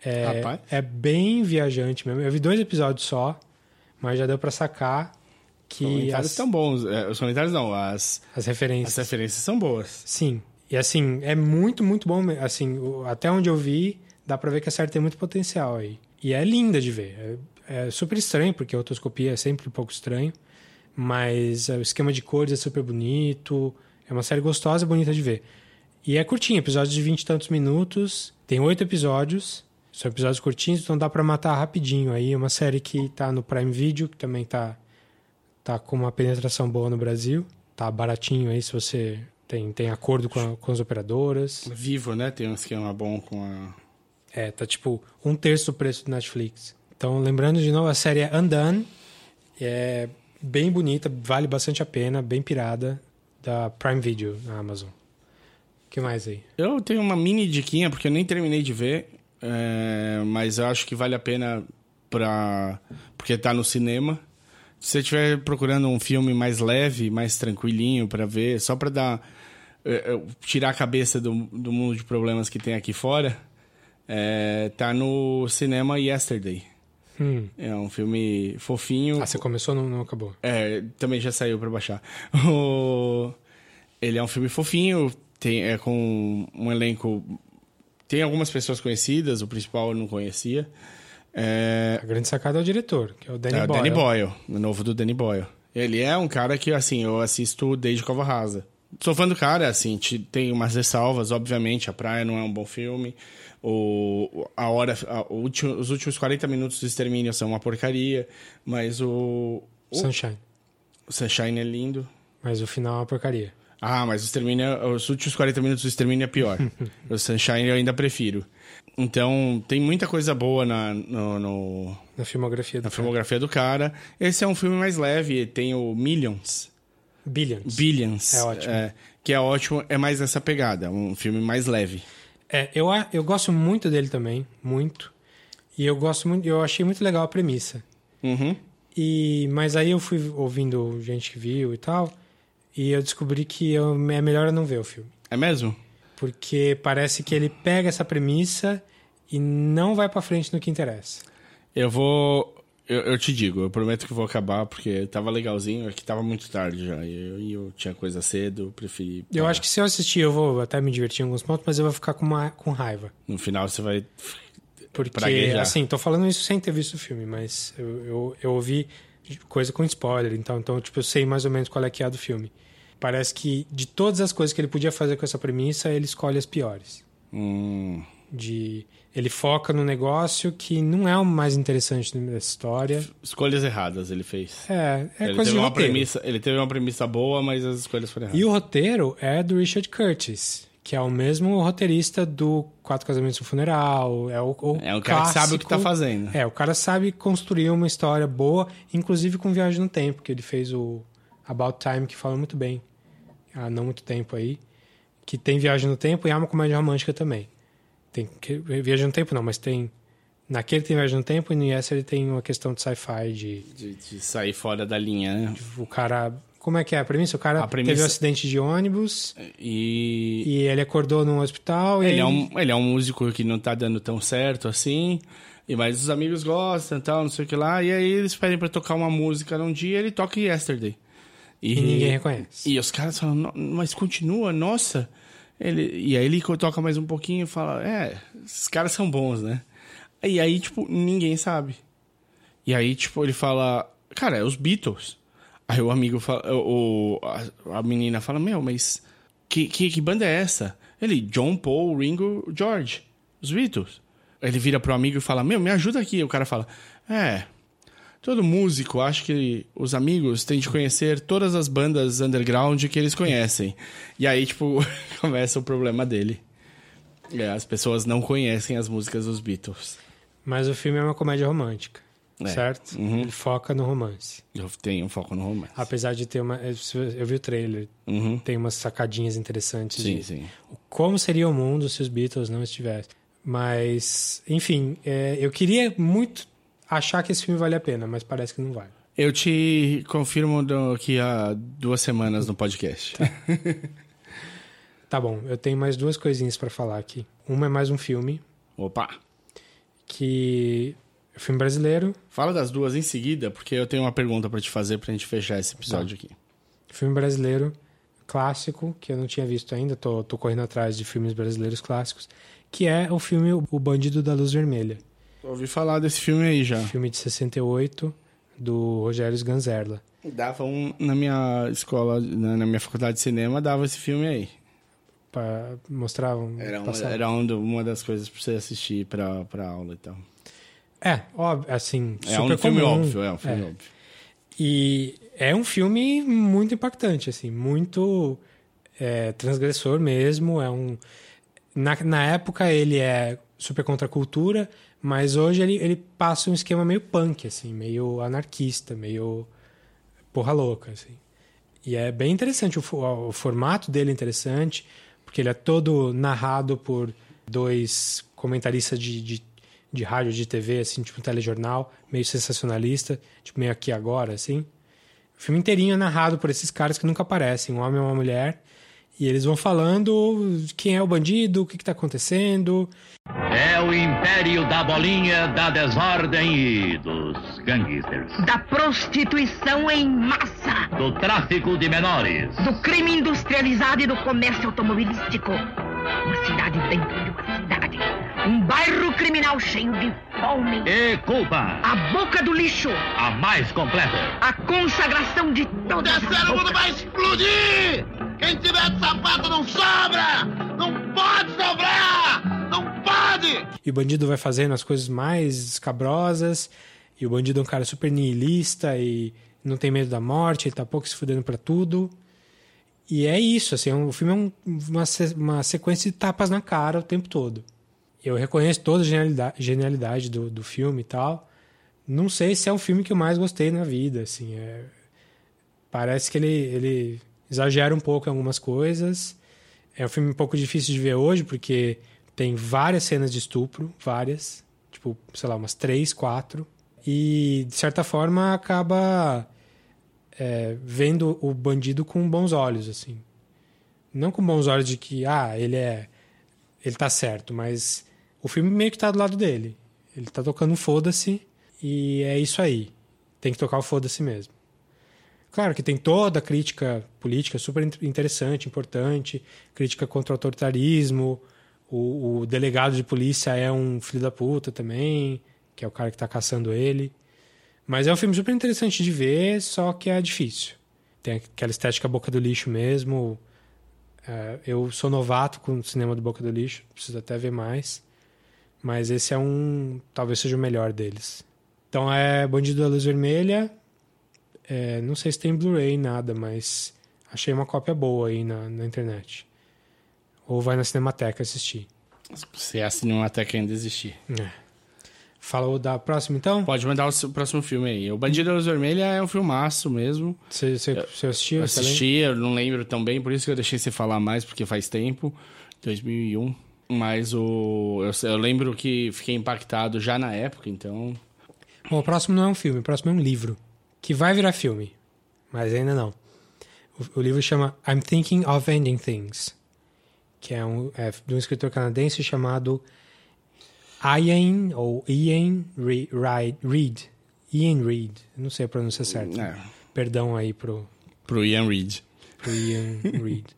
S2: É, é bem viajante mesmo. Eu vi dois episódios só, mas já deu para sacar que
S1: os comentários estão bons. É, os comentários não, as,
S2: as referências.
S1: As referências são boas.
S2: Sim. E assim, é muito, muito bom. Assim, até onde eu vi, dá pra ver que a série tem muito potencial aí. E é linda de ver. É, é super estranho, porque a otoscopia é sempre um pouco estranho. Mas é, o esquema de cores é super bonito. É uma série gostosa e bonita de ver. E é curtinha, episódios de vinte e tantos minutos. Tem oito episódios. São episódios curtinhos, então dá para matar rapidinho. Aí é uma série que tá no Prime Video, que também tá, tá com uma penetração boa no Brasil. Tá baratinho aí se você tem, tem acordo com, a, com as operadoras.
S1: Vivo, né? Tem um esquema bom com a.
S2: É, tá tipo um terço do preço do Netflix. Então, lembrando de novo, a série é Undone. É bem bonita, vale bastante a pena, bem pirada, da Prime Video na Amazon. O que mais aí?
S1: Eu tenho uma mini diquinha, porque eu nem terminei de ver. É, mas eu acho que vale a pena pra, porque tá no cinema. Se você estiver procurando um filme mais leve, mais tranquilinho para ver, só para dar é, é, tirar a cabeça do, do mundo de problemas que tem aqui fora, é, tá no cinema Yesterday.
S2: Hum.
S1: É um filme fofinho.
S2: Ah, você começou não, não acabou?
S1: É, também já saiu para baixar. O... Ele é um filme fofinho, tem, é com um elenco tem algumas pessoas conhecidas, o principal eu não conhecia. É...
S2: A grande sacada é o diretor, que é o Danny é,
S1: Boyle. Danny Boyle, o novo do Danny Boyle. Ele é um cara que, assim, eu assisto desde Cova Rasa. Sou fã do cara, assim, tem umas ressalvas, obviamente, A Praia não é um bom filme. O, a hora, a, último, os últimos 40 minutos do Extermínio são uma porcaria, mas o... o
S2: Sunshine.
S1: O Sunshine é lindo.
S2: Mas o final é uma porcaria.
S1: Ah, mas o Extermínio, os últimos 40 minutos do Extermínio é pior. o Sunshine eu ainda prefiro. Então, tem muita coisa boa na, no, no
S2: na filmografia, do,
S1: na filmografia do cara. Esse é um filme mais leve, tem o Millions.
S2: Billions.
S1: Billions.
S2: É ótimo.
S1: É, que é ótimo, é mais nessa pegada, um filme mais leve.
S2: É, eu, eu gosto muito dele também, muito. E eu gosto muito, eu achei muito legal a premissa.
S1: Uhum.
S2: E, mas aí eu fui ouvindo gente que viu e tal. E eu descobri que eu, é melhor eu não ver o filme.
S1: É mesmo?
S2: Porque parece que ele pega essa premissa e não vai para frente no que interessa.
S1: Eu vou. Eu, eu, te digo, eu prometo que vou acabar, porque tava legalzinho, é que tava muito tarde já. E eu, eu, tinha coisa cedo, eu preferi.
S2: Parar. Eu acho que se eu assistir, eu vou até me divertir em alguns pontos, mas eu vou ficar com, uma, com raiva.
S1: No final você vai.
S2: Porque, assim, tô falando isso sem ter visto o filme, mas eu, eu, eu ouvi coisa com spoiler, então, então, tipo, eu sei mais ou menos qual é que é a do filme. Parece que de todas as coisas que ele podia fazer com essa premissa, ele escolhe as piores.
S1: Hum.
S2: De ele foca no negócio que não é o mais interessante da história.
S1: Escolhas erradas ele fez.
S2: É, é
S1: ele
S2: coisa
S1: teve
S2: de
S1: uma
S2: roteiro.
S1: premissa, ele teve uma premissa boa, mas as escolhas foram erradas.
S2: E o roteiro é do Richard Curtis, que é o mesmo roteirista do Quatro Casamentos e um Funeral. É o, o
S1: é o cara
S2: clássico,
S1: que sabe o que tá fazendo.
S2: É, o cara sabe construir uma história boa, inclusive com Viagem no Tempo, que ele fez o About Time, que fala muito bem há não muito tempo aí, que tem Viagem no Tempo e é uma comédia romântica também. Tem Viagem no Tempo não, mas tem naquele tem Viagem no Tempo e no Yes ele tem uma questão de sci-fi de,
S1: de, de sair fora da linha, né?
S2: O cara como é que é a premissa? O cara
S1: a premissa...
S2: teve um acidente de ônibus
S1: e...
S2: e ele acordou num hospital
S1: ele,
S2: e
S1: é um, ele é um músico que não tá dando tão certo assim, e mas os amigos gostam tal, não sei o que lá, e aí eles pedem para tocar uma música num dia ele toca Yesterday.
S2: E, e, ninguém reconhece.
S1: E os caras falam, mas continua, nossa. Ele, e aí ele toca mais um pouquinho e fala, é, esses caras são bons, né? E aí, tipo, ninguém sabe. E aí, tipo, ele fala, cara, é os Beatles. Aí o amigo fala, o, a, a menina fala, meu, mas que, que, que banda é essa? Ele, John, Paul, Ringo, George, os Beatles. Ele vira pro amigo e fala, meu, me ajuda aqui. O cara fala, é, Todo músico acha que os amigos têm de conhecer todas as bandas underground que eles conhecem. E aí, tipo, começa o problema dele. É, as pessoas não conhecem as músicas dos Beatles.
S2: Mas o filme é uma comédia romântica,
S1: É.
S2: certo?
S1: Uhum.
S2: Ele foca no romance.
S1: Eu tenho um foco no romance.
S2: Apesar de ter uma. Eu vi o trailer,
S1: Uhum.
S2: tem umas sacadinhas interessantes.
S1: Sim,
S2: de
S1: sim.
S2: Como seria o mundo se os Beatles não estivessem. Mas, enfim, é, eu queria muito achar que esse filme vale a pena, mas parece que não vale.
S1: Eu te confirmo daqui a duas semanas no podcast.
S2: Tá bom, eu tenho mais duas coisinhas pra falar aqui. Uma é mais um filme,
S1: Opa!
S2: que é um filme brasileiro,
S1: Fala das duas em seguida, porque eu tenho uma pergunta pra te fazer pra gente fechar esse episódio aqui.
S2: filme brasileiro clássico, que eu não tinha visto ainda, tô, tô correndo atrás de filmes brasileiros clássicos, que é o filme O Bandido da Luz Vermelha.
S1: Ouvi falar desse filme aí já.
S2: Filme de 68, do Rogério Sganzerla.
S1: Dava um na minha escola, na, na minha faculdade de cinema, dava esse filme aí.
S2: Pra mostrar um.
S1: Era uma,
S2: passava.
S1: era um do- uma das coisas pra você assistir pra, pra aula e tal.
S2: É, óbvio, assim,
S1: É
S2: super
S1: um filme
S2: comum.
S1: óbvio, é um filme
S2: É.
S1: óbvio.
S2: E é um filme muito impactante, assim, muito é, transgressor mesmo. É um na, na época ele é super contra a cultura, mas hoje ele, ele passa um esquema meio punk, assim, meio anarquista, meio porra louca, assim. E é bem interessante o, o formato dele é interessante, porque ele é todo narrado por dois comentaristas de, de, de rádio, de TV, assim, tipo um telejornal, meio sensacionalista, tipo meio aqui agora, assim. O filme inteirinho é narrado por esses caras que nunca aparecem, um homem e uma mulher, e eles vão falando quem é o bandido, o que está acontecendo,
S3: É o império da bolinha, da desordem e dos gangsters.
S4: da prostituição em massa,
S3: Do tráfico de menores.
S4: do crime industrializado e do comércio automobilístico. Uma cidade dentro de uma cidade. Um bairro criminal cheio de fome.
S3: E culpa,
S4: A boca do lixo.
S3: a mais completa.
S4: A consagração de todas as
S5: terceiro mundo vai explodir! Quem tiver de sapato não sobra! Não pode sobrar! Não pode!
S2: e o bandido vai fazendo as coisas mais escabrosas, e o bandido é um cara super nihilista e não tem medo da morte, ele tá pouco se fudendo pra tudo. E é isso, assim, é o filme é um- uma, uma sequência de tapas na cara o tempo todo. Eu reconheço toda a genialidade, genialidade do, do filme e tal. Não sei se é o filme que eu mais gostei na vida, assim, é- parece que ele, ele exagera um pouco em algumas coisas. É um filme um pouco difícil de ver hoje, porque tem várias cenas de estupro, várias, tipo, sei lá, umas três, quatro. E, de certa forma, acaba é, vendo o bandido com bons olhos, assim. Não com bons olhos de que, ah, ele é. Ele tá certo, mas o filme meio que tá do lado dele. Ele tá tocando foda-se e é isso aí. Tem que tocar o foda-se mesmo. Claro que tem toda a crítica política super in- interessante, importante, crítica contra o autoritarismo, o, o delegado de polícia é um filho da puta também, que é o cara que tá caçando ele. Mas é um filme super interessante de ver, só que é difícil. Tem aquela estética boca do lixo mesmo. É, eu sou novato com o cinema do boca do lixo, preciso até ver mais. Mas esse é um. talvez seja o melhor deles. Então é Bandido da Luz Vermelha. É, não sei se tem Blu-ray, nada, mas achei uma cópia boa aí na, na internet. Ou vai na Cinemateca assistir.
S1: Se a Cinemateca ainda existir.
S2: É. Falou da próxima então?
S1: Pode mandar o próximo filme aí. O Bandido da Luz Vermelha é um filmaço mesmo.
S2: Você, você, você assistiu?
S1: Eu assisti, eu não lembro tão bem, por isso que eu deixei você falar mais, porque faz tempo 2001. Mas o eu, eu lembro que fiquei impactado já na época, então.
S2: Bom, o próximo não é um filme, o próximo é um livro. Que vai virar filme, mas ainda não. O, o livro chama I'm Thinking of Ending Things, que é, um, é de um escritor canadense chamado Ian ou Ian Reid. Ian Reid, não sei a pronúncia certa.
S1: É,
S2: Perdão aí pro,
S1: pro Ian Reed.
S2: pro Ian Reid.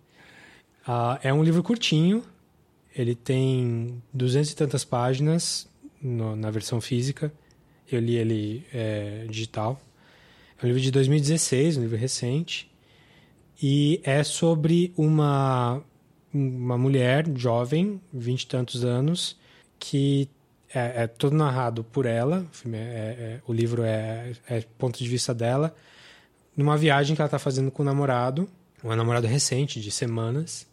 S2: Ah, é um livro curtinho, ele tem duzentas e tantas páginas no- na versão física. Eu li ele é, digital. É um livro de 2016, um livro recente. E é sobre uma, uma mulher jovem, vinte e tantos anos, que é, é todo narrado por ela. O, é- é- o livro é, é ponto de vista dela. Numa viagem que ela está fazendo com o namorado, um namorado recente, de semanas,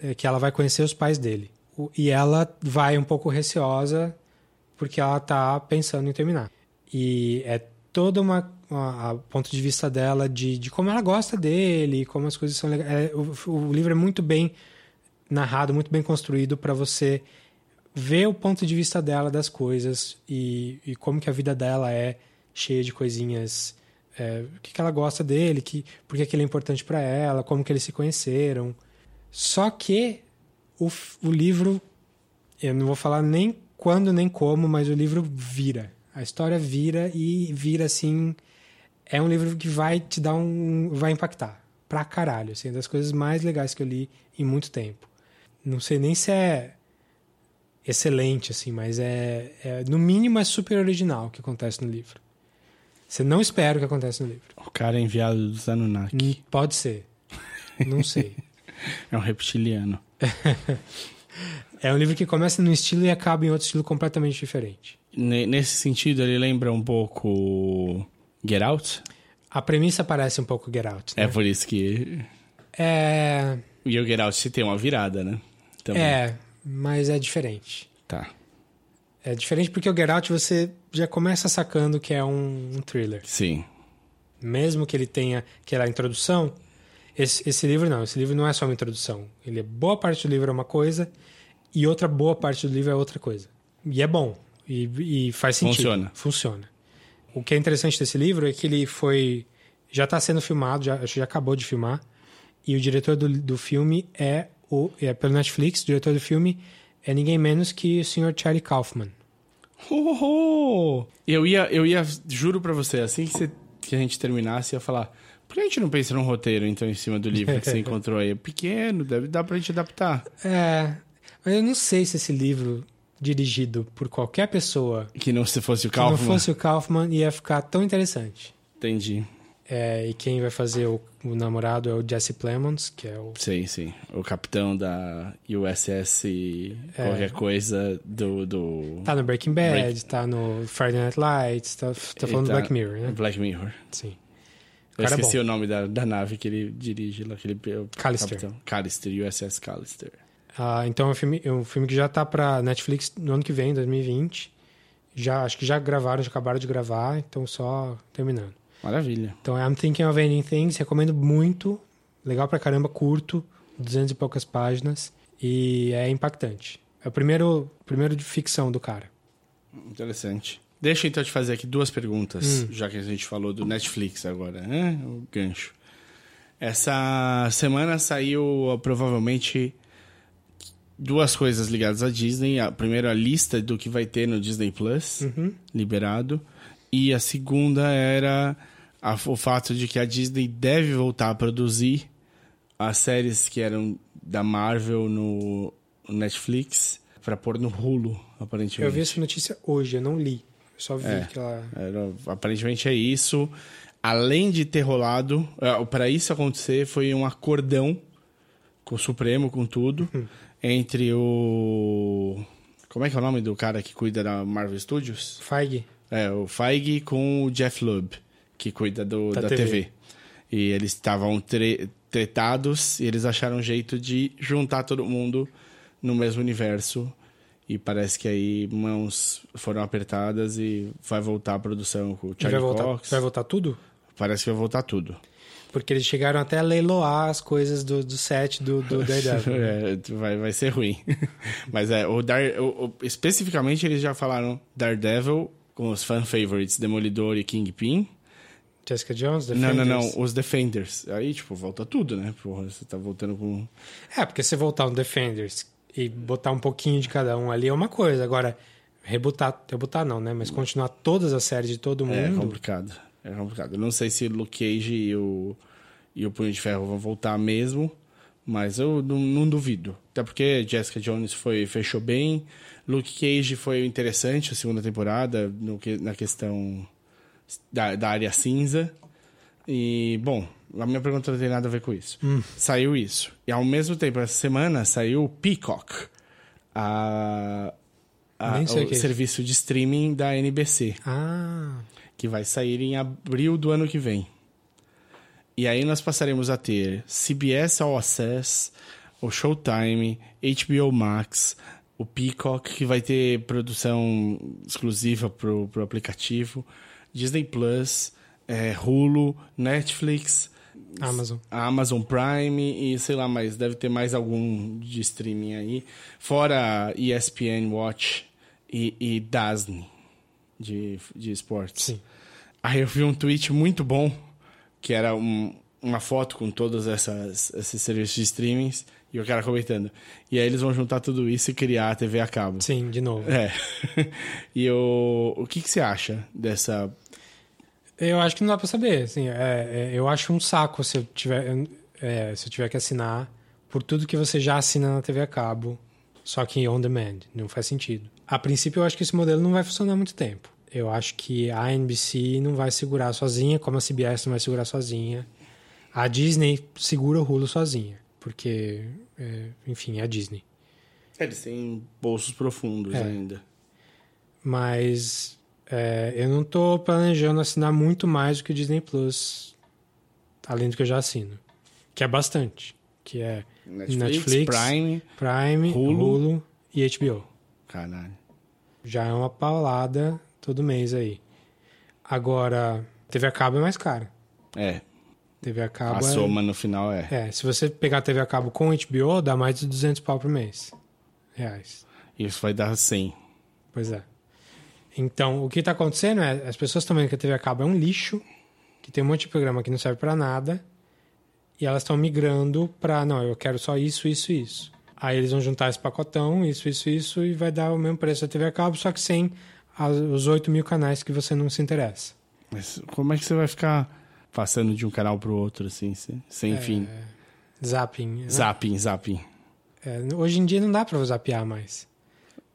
S2: é, que ela vai conhecer os pais dele. O- E ela vai um pouco receosa porque ela tá pensando em terminar. E é toda uma, a ponto de vista dela de, de como ela gosta dele, como as coisas são legais. É, o, o livro é muito bem narrado, muito bem construído para você ver o ponto de vista dela das coisas e, e como que a vida dela é cheia de coisinhas é, o que, que ela gosta dele, que, por que, ele é importante para ela, como que eles se conheceram. Só que o, o livro, eu não vou falar nem quando nem como, mas o livro vira. A história vira e vira assim. É um livro que vai te dar um. vai impactar. Pra caralho. Assim, é das coisas mais legais que eu li em muito tempo. Não sei nem se é excelente, assim, mas é, é- no mínimo é super original o que acontece no livro. Você não espera o que acontece no livro.
S1: O cara é enviado dos Anunnaki.
S2: Hum, Pode ser. Não sei.
S1: É um reptiliano.
S2: É um livro que começa num estilo e acaba em outro estilo completamente diferente.
S1: Ne- Nesse sentido, ele lembra um pouco Get Out.
S2: A premissa parece um pouco Get Out, né?
S1: É por isso que.
S2: É,
S1: E o Get Out tem uma virada, né? Também.
S2: é, mas é diferente.
S1: Tá.
S2: É diferente porque o Get Out você já começa sacando que é um, um thriller.
S1: Sim.
S2: Mesmo que ele tenha aquela introdução, esse, esse livro não. Esse livro não é só uma introdução. Ele é boa parte do livro é uma coisa e outra boa parte do livro é outra coisa. E é bom. E, e faz sentido.
S1: Funciona.
S2: Funciona. O que é interessante desse livro é que ele foi. Já está sendo filmado, já, já acabou de filmar. E o diretor do, do filme é o. É pelo Netflix, o diretor do filme é ninguém menos que o Sr. Charlie Kaufman.
S1: Oh, oh. Eu ia, eu ia, juro pra você, assim que, você- que a gente terminasse, ia falar. Por que a gente não pensa num roteiro, então, em cima do livro que você encontrou aí? É pequeno, deve dar pra gente adaptar.
S2: É. Mas eu não sei se esse livro, dirigido por qualquer pessoa
S1: Que não se fosse o
S2: que não
S1: Kaufman.
S2: fosse o Kaufman, ia ficar tão interessante.
S1: Entendi.
S2: É, e quem vai fazer o, o namorado é o Jesse Plemons, que é o.
S1: Sim, sim. O capitão da USS qualquer coisa do... do...
S2: Tá no Breaking Bad,
S1: Break-
S2: tá no Friday Night Lights, tá, tá falando do
S1: Ele
S2: Black Mirror, né?
S1: Black Mirror.
S2: Sim.
S1: Eu
S2: cara é
S1: esqueci
S2: bom.
S1: o nome da, da nave que ele dirige lá, aquele o
S2: Callister.
S1: capitão. Callister, USS Callister.
S2: Ah, então é um, filme, é um filme que já tá pra Netflix no ano que vem, 2020. Já, acho que já gravaram, já acabaram de gravar, então só terminando.
S1: Maravilha.
S2: Então é I'm Thinking of Ending Things, recomendo muito. Legal pra caramba, curto, 200 e poucas páginas. E é impactante. É o primeiro, primeiro de ficção do cara.
S1: Interessante. Deixa então eu te fazer aqui duas perguntas,
S2: Hum.
S1: já que a gente falou do Netflix agora, né? O gancho. Essa semana saiu uh, provavelmente duas coisas ligadas à Disney. A primeira, a lista do que vai ter no Disney Plus,
S2: Uhum.
S1: liberado. E a segunda era a- o fato de que a Disney deve voltar a produzir as séries que eram da Marvel no Netflix para pôr no Hulu, aparentemente.
S2: Eu vi essa notícia hoje, eu não li. Eu só vi
S1: É.
S2: que ela.
S1: Era- aparentemente é isso. Além de ter rolado, para isso acontecer, foi um acordão com o Supremo, com tudo,
S2: Hum.
S1: Entre o. Como é que é o nome do cara que cuida da Marvel Studios?
S2: Feige.
S1: É, o Feige com o Jeff Lubb, que cuida do,
S2: Da
S1: da,
S2: TV.
S1: TV. E eles estavam tre- tretados e eles acharam um jeito de juntar todo mundo no mesmo universo. E parece que aí mãos foram apertadas e vai voltar a produção com o
S2: Vai
S1: Charlie
S2: voltar,
S1: Cox.
S2: vai voltar tudo?
S1: Parece que vai voltar tudo.
S2: Porque eles chegaram até a leiloar as coisas do, do set do, do Daredevil.
S1: É, vai, vai ser ruim. Mas é, o Dar, o- o- especificamente eles já falaram Daredevil com os fan favorites Demolidor e Kingpin.
S2: Jessica Jones,
S1: Não, não, não,
S2: Defenders.
S1: os Defenders. Aí, tipo, volta tudo, né? Porra, você tá voltando com.
S2: É, porque se voltar um Defenders e botar um pouquinho de cada um ali é uma coisa. Agora, rebutar, rebutar não, né? Mas continuar todas as séries de todo
S1: É
S2: mundo.
S1: complicado. É complicado. Eu não sei se o Luke Cage e o, e o Punho de Ferro vão voltar mesmo, mas eu não, não duvido. Até porque Jessica Jones foi, fechou bem. Luke Cage foi interessante a segunda temporada no na questão da, da área cinza. E, bom, a minha pergunta não tem nada a ver com isso. Saiu isso. E ao mesmo tempo, essa semana saiu Peacock, a, a-
S2: o é
S1: serviço de streaming da NBC
S2: Ah,
S1: que vai sair em abril do ano que vem. E aí nós passaremos a ter CBS All Access, o Showtime, HBO Max, o Peacock, que vai ter produção exclusiva pro, pro aplicativo, Disney Plus, eh, Hulu, Netflix,
S2: Amazon.
S1: Amazon Prime e sei lá, mas deve ter mais algum de streaming aí. Fora ESPN Watch e, e Disney de, de esportes.
S2: Sim.
S1: Aí eu vi um tweet muito bom, que era um- uma foto com todos essas, esses serviços de streamings, e o cara comentando. E aí eles vão juntar tudo isso e criar a TV a cabo.
S2: Sim, de novo.
S1: É. e o, o que, que você acha dessa.
S2: Eu acho que não dá pra saber. Assim, é, é, eu acho um saco se eu tiver, é, se eu tiver que assinar por tudo que você já assina na TV a cabo só que on demand. Não faz sentido. A princípio, eu acho que esse modelo não vai funcionar muito tempo. Eu acho que a NBC não vai segurar sozinha, como a CBS não vai segurar sozinha. A Disney segura o Hulu sozinha, porque, é, enfim, é a Disney.
S1: Eles têm bolsos profundos
S2: É.
S1: ainda.
S2: Mas é, eu não tô planejando assinar muito mais do que o Disney Plus, além do que eu já assino. Que é bastante. Que é
S1: Netflix,
S2: Netflix,
S1: Prime,
S2: Prime,
S1: Hulu.
S2: Hulu. e HBO.
S1: caralho.
S2: Já é uma paulada todo mês aí. Agora, TV a cabo é mais cara.
S1: É,
S2: TV a cabo
S1: a
S2: é...
S1: soma no final é.
S2: É, se você pegar TV a cabo com HBO, dá mais de 200 pau por mês. Reais.
S1: Isso vai dar 100.
S2: Pois é. Então, o que está acontecendo é, as pessoas estão vendo que a TV a cabo é um lixo, que tem um monte de programa que não serve para nada, e elas estão migrando para, não, eu quero só isso, isso isso. Aí eles vão juntar esse pacotão, isso, isso, isso, e vai dar o mesmo preço da TV a cabo, só que sem os 8 mil canais que você não se interessa.
S1: Mas como é que você vai ficar passando de um canal pro outro, assim, sem, sem fim?
S2: Zapping. né?
S1: Zapping, zapping.
S2: É, hoje em dia não dá para zapear mais,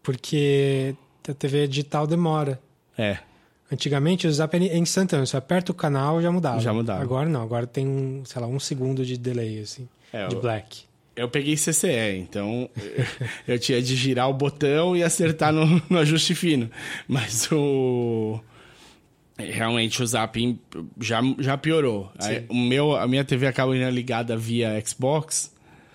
S2: porque a TV digital demora.
S1: É,
S2: Antigamente o zap é instantâneo, você aperta o canal já mudava.
S1: Já mudava.
S2: Agora não, agora tem um, sei lá, um segundo de delay, assim,
S1: É,
S2: de black.
S1: Eu peguei CCE, então eu tinha de girar o botão e acertar no, no ajuste fino. Mas o... Realmente o zapping já, já piorou. Aí, o meu, a minha TV acaba indo ligada via Xbox,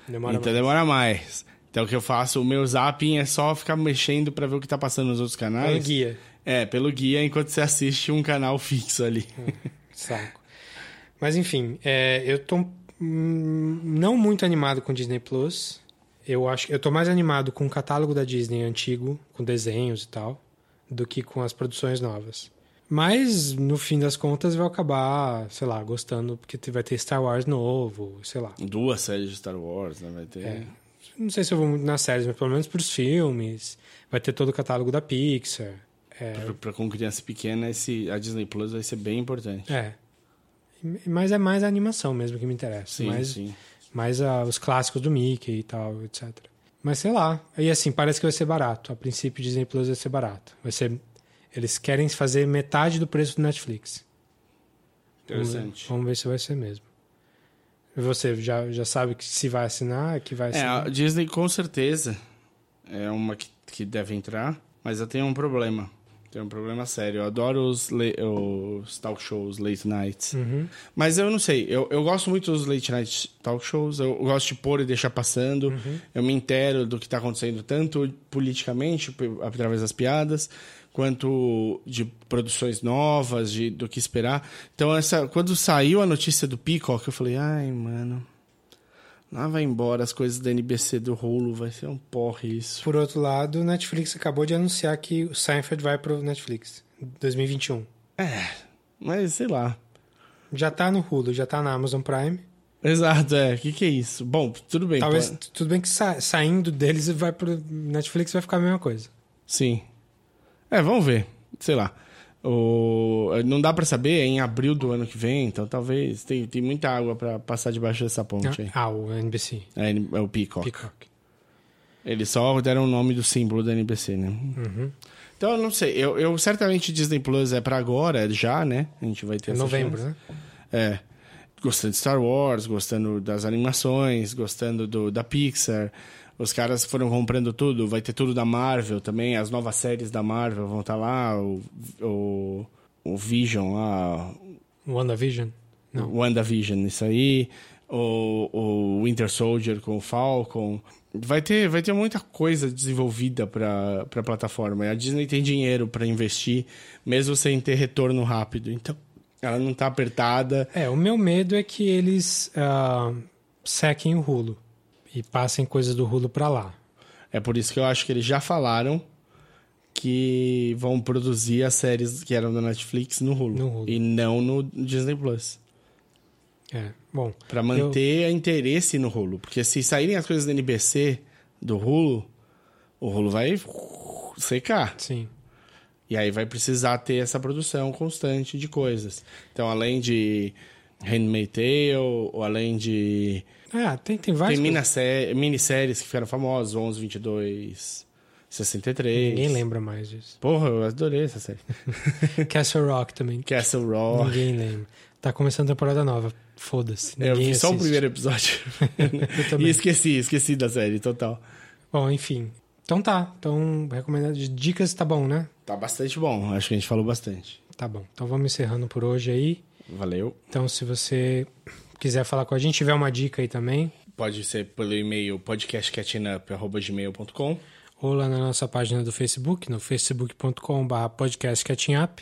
S2: Demora
S1: então
S2: mais.
S1: demora mais. Então o que eu faço, o meu zapping é só ficar mexendo pra ver o que tá passando nos outros canais.
S2: Pelo guia.
S1: É, pelo guia, enquanto você assiste um canal fixo ali.
S2: Saco. Mas enfim, é, eu tô hum, não muito animado com Disney Plus. Eu acho, eu tô mais animado com o catálogo da Disney antigo, com desenhos e tal, do que com as produções novas. Mas no fim das contas vou acabar, sei lá, gostando porque vai ter Star Wars novo, sei lá.
S1: Duas séries de Star Wars, né? Vai ter.
S2: É. Não sei se eu vou muito nas séries, mas pelo menos pros filmes. Vai ter todo o catálogo da Pixar. É,
S1: Pra, pra- com criança pequena, esse, a Disney Plus vai ser bem importante.
S2: é. Mas é mais a animação mesmo que me interessa.
S1: Sim,
S2: mais,
S1: sim.
S2: mais ah, os clássicos do Mickey e tal, etc. Mas sei lá. E assim, parece que vai ser barato. A princípio, Disney Plus vai ser barato. Vai ser. Eles querem fazer metade do preço do Netflix. Vamos ver,
S1: Interessante.
S2: vamos ver se vai ser mesmo. E você já, já sabe que se vai assinar, que vai
S1: É,
S2: assinar?
S1: a Disney com certeza é uma que, que deve entrar, mas eu tenho um problema. Tenho um problema sério. Eu adoro os, os talk shows, late nights.
S2: Uhum.
S1: Mas eu não sei, eu, eu gosto muito dos late night talk shows, eu gosto de pôr e deixar passando.
S2: Uhum.
S1: Eu me entero do que está acontecendo, tanto politicamente, através das piadas, quanto de produções novas, de, do que esperar. Então, essa, quando saiu a notícia do Peacock, eu falei, ai, mano, lá vai embora as coisas da NBC do rolo, vai ser um porre isso.
S2: Por outro lado, o Netflix acabou de anunciar que o Seinfeld vai pro Netflix em 2021.
S1: É, mas sei lá.
S2: Já tá no Hulu, já tá na Amazon Prime.
S1: Exato, é, o que, que é isso? Bom, tudo bem.
S2: Talvez,
S1: pô-
S2: tudo bem que sa- saindo deles vai pro Netflix vai ficar a mesma coisa.
S1: Sim. É, vamos ver. Sei lá. O... Não dá pra saber, é em abril do ano que vem, então talvez. Tem, tem muita água pra passar debaixo dessa ponte aí.
S2: Ah, o NBC.
S1: É, é o Peacock.
S2: Peacock.
S1: Eles só deram o nome do símbolo da NBC, né?
S2: Uhum.
S1: Então, eu não sei. Eu, eu certamente Disney Plus é pra agora, já, né? A gente vai ter
S2: É novembro,
S1: chance.
S2: né?
S1: É. Gostando de Star Wars, gostando das animações, gostando do, da Pixar. Os caras foram comprando tudo. Vai ter tudo da Marvel também. As novas séries da Marvel vão estar lá. O, o, o Vision lá.
S2: WandaVision. Não.
S1: WandaVision, isso aí. O, o Winter Soldier com o Falcon. Vai ter, vai ter muita coisa desenvolvida para a plataforma. E a Disney tem dinheiro para investir, mesmo sem ter retorno rápido. Então, ela não tá apertada.
S2: É, o meu medo é que eles ah, sequem o Hulu e passem coisas do Hulu pra lá.
S1: É por isso que eu acho que eles já falaram que vão produzir as séries que eram da Netflix no Hulu,
S2: No Hulu.
S1: e não no Disney Plus.
S2: É, bom.
S1: Pra manter interesse no Hulu, porque se saírem as coisas da NBC do Hulu, o Hulu vai secar.
S2: Sim.
S1: E aí vai precisar ter essa produção constante de coisas. Então, além de Handmaid's Tale, ou além de...
S2: Ah, tem, tem várias
S1: Tem
S2: coisas.
S1: minisséries, que ficaram famosas, 11, 22, 63.
S2: Ninguém lembra mais disso.
S1: Porra, eu adorei essa série.
S2: Castle Rock também.
S1: Castle Rock.
S2: Ninguém lembra. Tá começando a temporada nova. Foda-se.
S1: Eu vi só o
S2: assiste.
S1: primeiro episódio. E esqueci, esqueci da série, total.
S2: Bom, enfim. Então tá. Então, recomendado de dicas tá bom, né?
S1: Tá bastante bom, acho que a gente falou bastante.
S2: Tá bom. Então vamos encerrando por hoje aí.
S1: Valeu.
S2: Então, se você quiser falar com a gente, tiver uma dica aí também,
S1: Pode ser pelo e-mail podcastcatchingup.gmail.com
S2: ou lá na nossa página do Facebook, no facebook.com.br podcastcatchingup.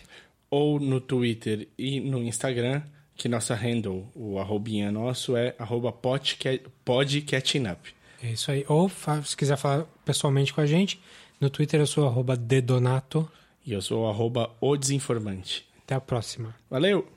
S1: ou no Twitter e no Instagram, que nossa handle, o arrobinha nosso é arroba podca- podcatchingup.
S2: É isso aí. Ou se quiser falar pessoalmente com a gente, no Twitter eu sou arroba dedonato.
S1: E eu sou arroba o desinformante.
S2: Até a próxima.
S1: Valeu!